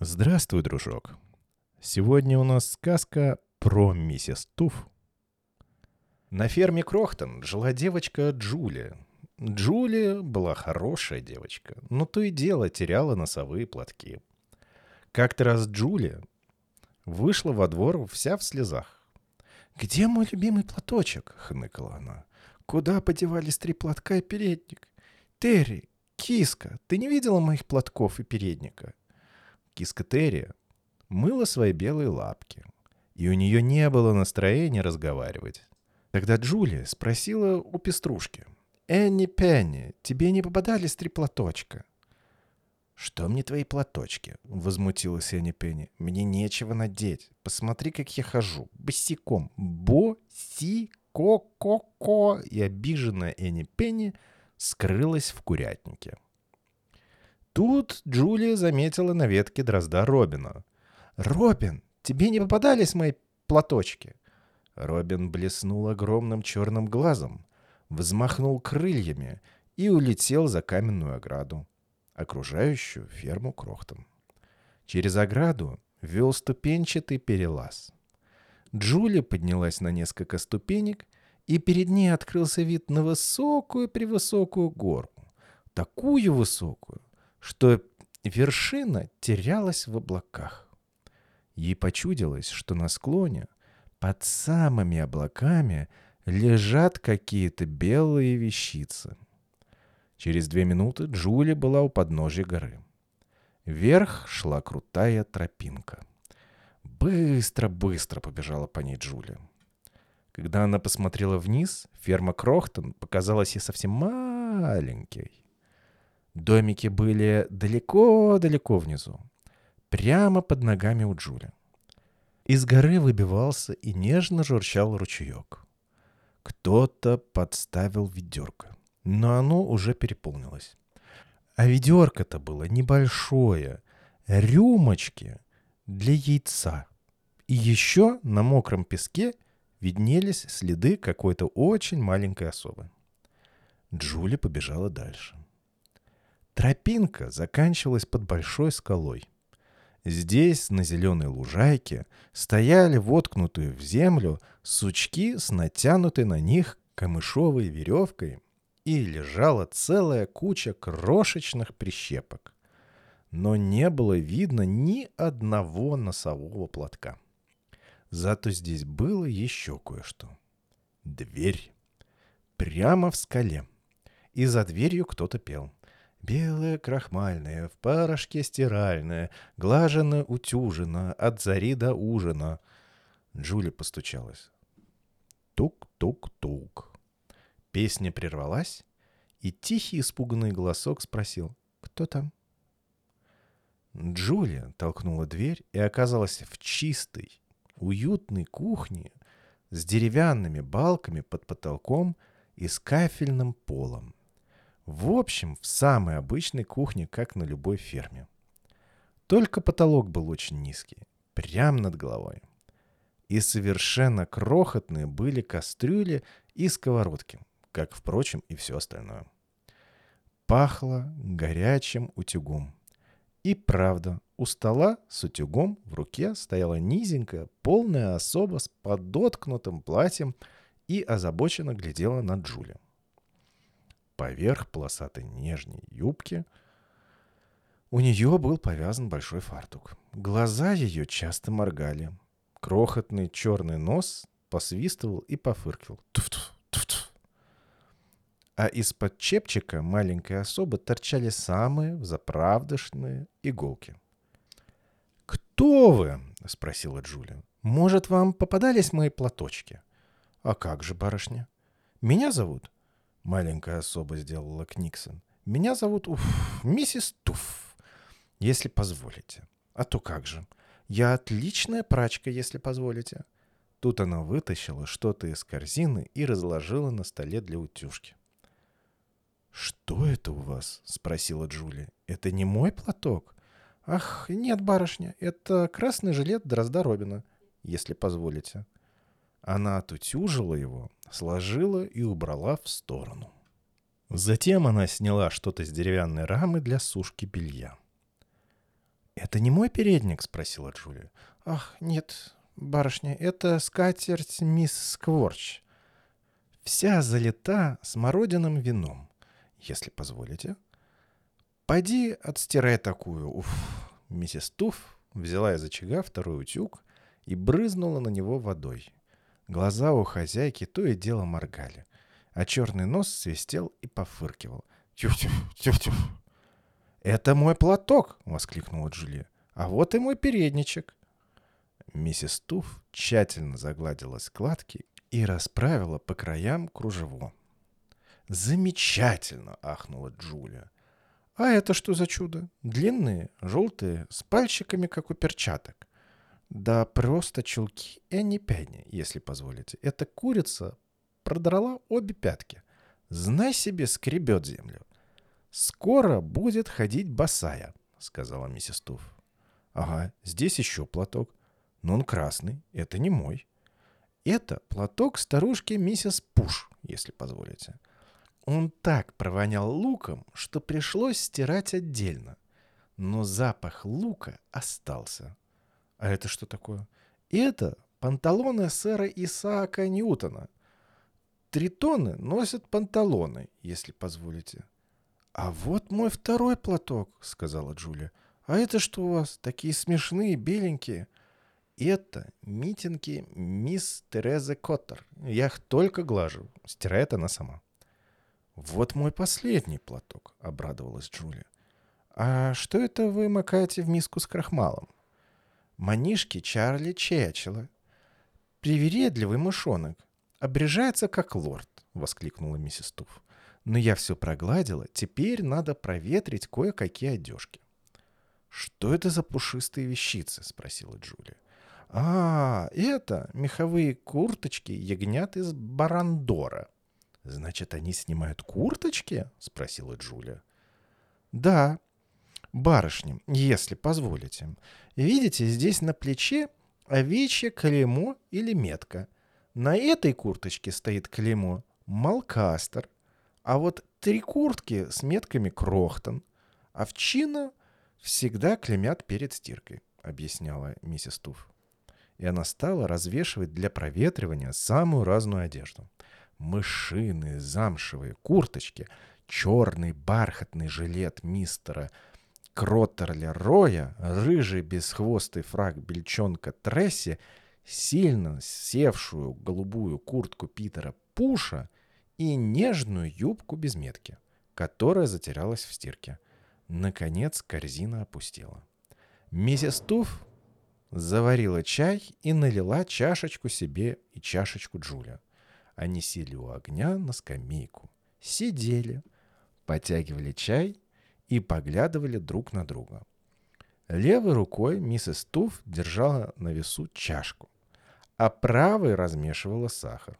Здравствуй, дружок. Сегодня у нас сказка про миссис Туф. На ферме Крохтон жила девочка Джулия. Джулия была хорошая девочка, но то и дело теряла носовые платки. Как-то раз Джулия вышла во двор вся в слезах. «Где мой любимый платочек?» — хныкала она. «Куда подевались три платка и передник? Терри, киска, ты не видела моих платков и передника?» Киска Терри мыла свои белые лапки, и у нее не было настроения разговаривать. Тогда Джулия спросила у пеструшки. «Энни Пенни, тебе не попадались три платочка?» «Что мне твои платочки?» — возмутилась Энни Пенни. «Мне нечего надеть. Посмотри, как я хожу. Босиком. Бо-си-ко-ко-ко!» И обиженная Энни Пенни скрылась в курятнике. Тут Джулия заметила на ветке дрозда Робина. «Робин, тебе не попадались мои платочки?» Робин блеснул огромным черным глазом, взмахнул крыльями и улетел за каменную ограду, окружающую ферму Крохтон. Через ограду вел ступенчатый перелаз. Джулия поднялась на несколько ступенек, и перед ней открылся вид на высокую-превысокую гору. Такую высокую, что вершина терялась в облаках. Ей почудилось, что на склоне, под самыми облаками, лежат какие-то белые вещицы. Через две минуты Джули была у подножия горы. Вверх шла крутая тропинка. Быстро-быстро побежала по ней Джули. Когда она посмотрела вниз, ферма Крохтон показалась ей совсем маленькой. Домики были далеко-далеко внизу, прямо под ногами у Джули. Из горы выбивался и нежно журчал ручеек. Кто-то подставил ведерко, но оно уже переполнилось. А ведерко-то было небольшое, рюмочки для яйца. И еще на мокром песке виднелись следы какой-то очень маленькой особы. Джули побежала дальше. Тропинка заканчивалась под большой скалой. Здесь, на зеленой лужайке, стояли воткнутые в землю сучки с натянутой на них камышовой веревкой и лежала целая куча крошечных прищепок. Но не было видно ни одного носового платка. Зато здесь было еще кое-что. Дверь. Прямо в скале. И за дверью кто-то пел. Белая крахмальная, в порошке стиральная, глажено утюжено, от зари до ужина. Джули постучалась. Тук-тук-тук. Песня прервалась, и тихий испуганный голосок спросил «Кто там?». Джулия толкнула дверь и оказалась в чистой, уютной кухне с деревянными балками под потолком и с кафельным полом. В общем, в самой обычной кухне, как на любой ферме. Только потолок был очень низкий, прямо над головой. И совершенно крохотные были кастрюли и сковородки, как, впрочем, и все остальное. Пахло горячим утюгом. И правда, у стола с утюгом в руке стояла низенькая, полная особа с подоткнутым платьем и озабоченно глядела на Джулию. Поверх полосатой нежней юбки у нее был повязан большой фартук. Глаза ее часто моргали. Крохотный черный нос посвистывал и пофыркивал. Туф-туф, туф-туф. А из-под чепчика маленькой особы торчали самые заправдошные иголки. «Кто вы?» — спросила Джулия. «Может, вам попадались мои платочки?» «А как же, барышня?» «Меня зовут маленькая особа сделала Книксон. Меня зовут уф, миссис Туф, если позволите. А то как же. Я отличная прачка, если позволите. Тут она вытащила что-то из корзины и разложила на столе для утюжки. «Что это у вас?» — спросила Джулия. «Это не мой платок?» «Ах, нет, барышня, это красный жилет Дрозда Робина, если позволите». Она отутюжила его, сложила и убрала в сторону. Затем она сняла что-то с деревянной рамы для сушки белья. «Это не мой передник?» — спросила Джулия. «Ах, нет, барышня, это скатерть мисс Скворч. Вся залита смородиным вином, если позволите. Пойди отстирай такую, уф». Миссис Туф взяла из очага второй утюг и брызнула на него водой. Глаза у хозяйки то и дело моргали, а черный нос свистел и пофыркивал. «Тюф-тюф, тюф-тюф!» «Это мой платок!» — воскликнула Джулия. «А вот и мой передничек!» Миссис Туф тщательно загладила складки и расправила по краям кружево. «Замечательно!» — ахнула Джулия. «А это что за чудо? Длинные, желтые, с пальчиками, как у перчаток. Да просто чулки Энни Пенни, если позволите. Эта курица продрала обе пятки. Знай себе, скребет землю. «Скоро будет ходить босая», — сказала миссис Туф. «Ага, здесь еще платок. Но он красный, это не мой. Это платок старушки миссис Пуш, если позволите. Он так провонял луком, что пришлось стирать отдельно. Но запах лука остался. А это что такое? Это панталоны сэра Исаака Ньютона. Тритоны носят панталоны, если позволите. «А вот мой второй платок», — сказала Джулия. «А это что у вас? Такие смешные, беленькие». «Это митинги мисс Терезы Коттер. Я их только глажу. Стирает она сама». «Вот мой последний платок», — обрадовалась Джулия. «А что это вы макаете в миску с крахмалом?» «Манишки Чарли Чечела. Привередливый мышонок. Обрежается, как лорд», — воскликнула миссис Туфф. Но я все прогладила, теперь надо проветрить кое-какие одежки. «Что это за пушистые вещицы?» — спросила Джулия. «А, это меховые курточки ягнят из Барандора». «Значит, они снимают курточки?» — спросила Джулия. «Да, барышни, если позволите. Видите, здесь на плече овечье клеймо или метка. На этой курточке стоит клеймо «Малкастер», а вот три куртки с метками Крохтон. Овчина всегда клемят перед стиркой, объясняла миссис Туф. И она стала развешивать для проветривания самую разную одежду. Мышиные замшевые курточки, черный бархатный жилет мистера Кроттерля Роя, рыжий бесхвостый фраг бельчонка Тресси, сильно севшую голубую куртку Питера Пуша — и нежную юбку без метки, которая затерялась в стирке. Наконец корзина опустела. Миссис Туф заварила чай и налила чашечку себе и чашечку Джуля. Они сели у огня на скамейку, сидели, потягивали чай и поглядывали друг на друга. Левой рукой миссис Туф держала на весу чашку, а правой размешивала сахар.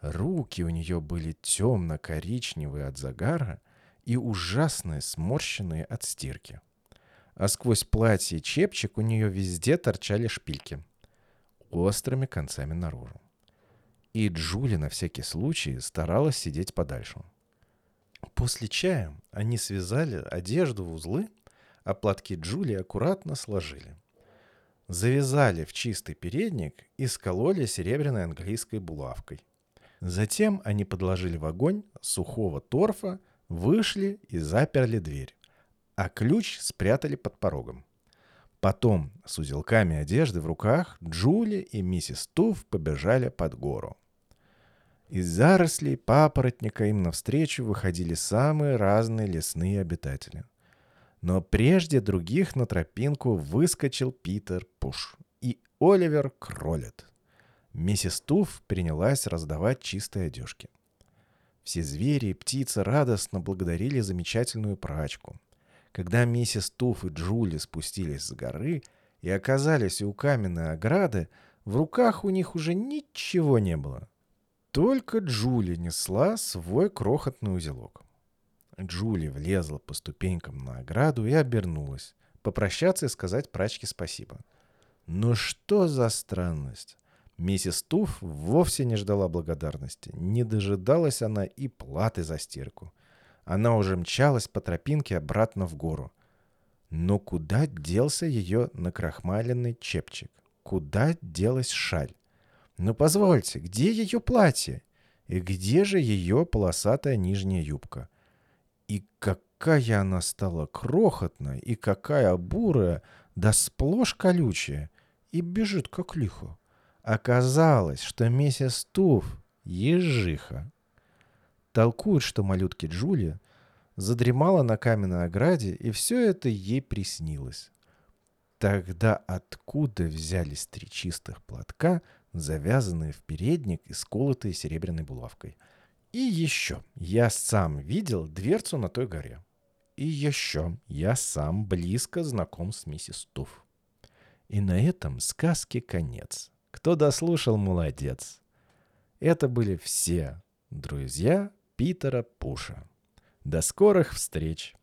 Руки у нее были темно-коричневые от загара и ужасные, сморщенные от стирки. А сквозь платье и чепчик у нее везде торчали шпильки. Острыми концами наружу. И Джули на всякий случай старалась сидеть подальше. После чая они связали одежду в узлы, а платки Джули аккуратно сложили. Завязали в чистый передник и скололи серебряной английской булавкой – Затем они подложили в огонь сухого торфа, вышли и заперли дверь, а ключ спрятали под порогом. Потом с узелками одежды в руках Джули и миссис Туф побежали под гору. Из зарослей папоротника им навстречу выходили самые разные лесные обитатели. Но прежде других на тропинку выскочил Питер Пуш и Оливер Кролет. Миссис Туф принялась раздавать чистые одежки. Все звери и птицы радостно благодарили замечательную прачку. Когда миссис Туф и Джули спустились с горы и оказались у каменной ограды, в руках у них уже ничего не было. Только Джули несла свой крохотный узелок. Джули влезла по ступенькам на ограду и обернулась. Попрощаться и сказать прачке спасибо. Но что за странность? Миссис Туф вовсе не ждала благодарности. Не дожидалась она и платы за стирку. Она уже мчалась по тропинке обратно в гору. Но куда делся ее накрахмаленный чепчик? Куда делась шаль? Ну позвольте, где ее платье? И где же ее полосатая нижняя юбка? И какая она стала крохотная, и какая бурая, да сплошь колючая, и бежит как лихо. Оказалось, что миссис Туф — ежиха. Толкуют, что малютки Джулия задремала на каменной ограде, и все это ей приснилось. Тогда откуда взялись три чистых платка, завязанные в передник и сколотые серебряной булавкой? И еще, я сам видел дверцу на той горе. И еще, я сам близко знаком с миссис Туф. И на этом сказке конец. Кто дослушал, молодец. Это были все друзья Питера Пуша. До скорых встреч!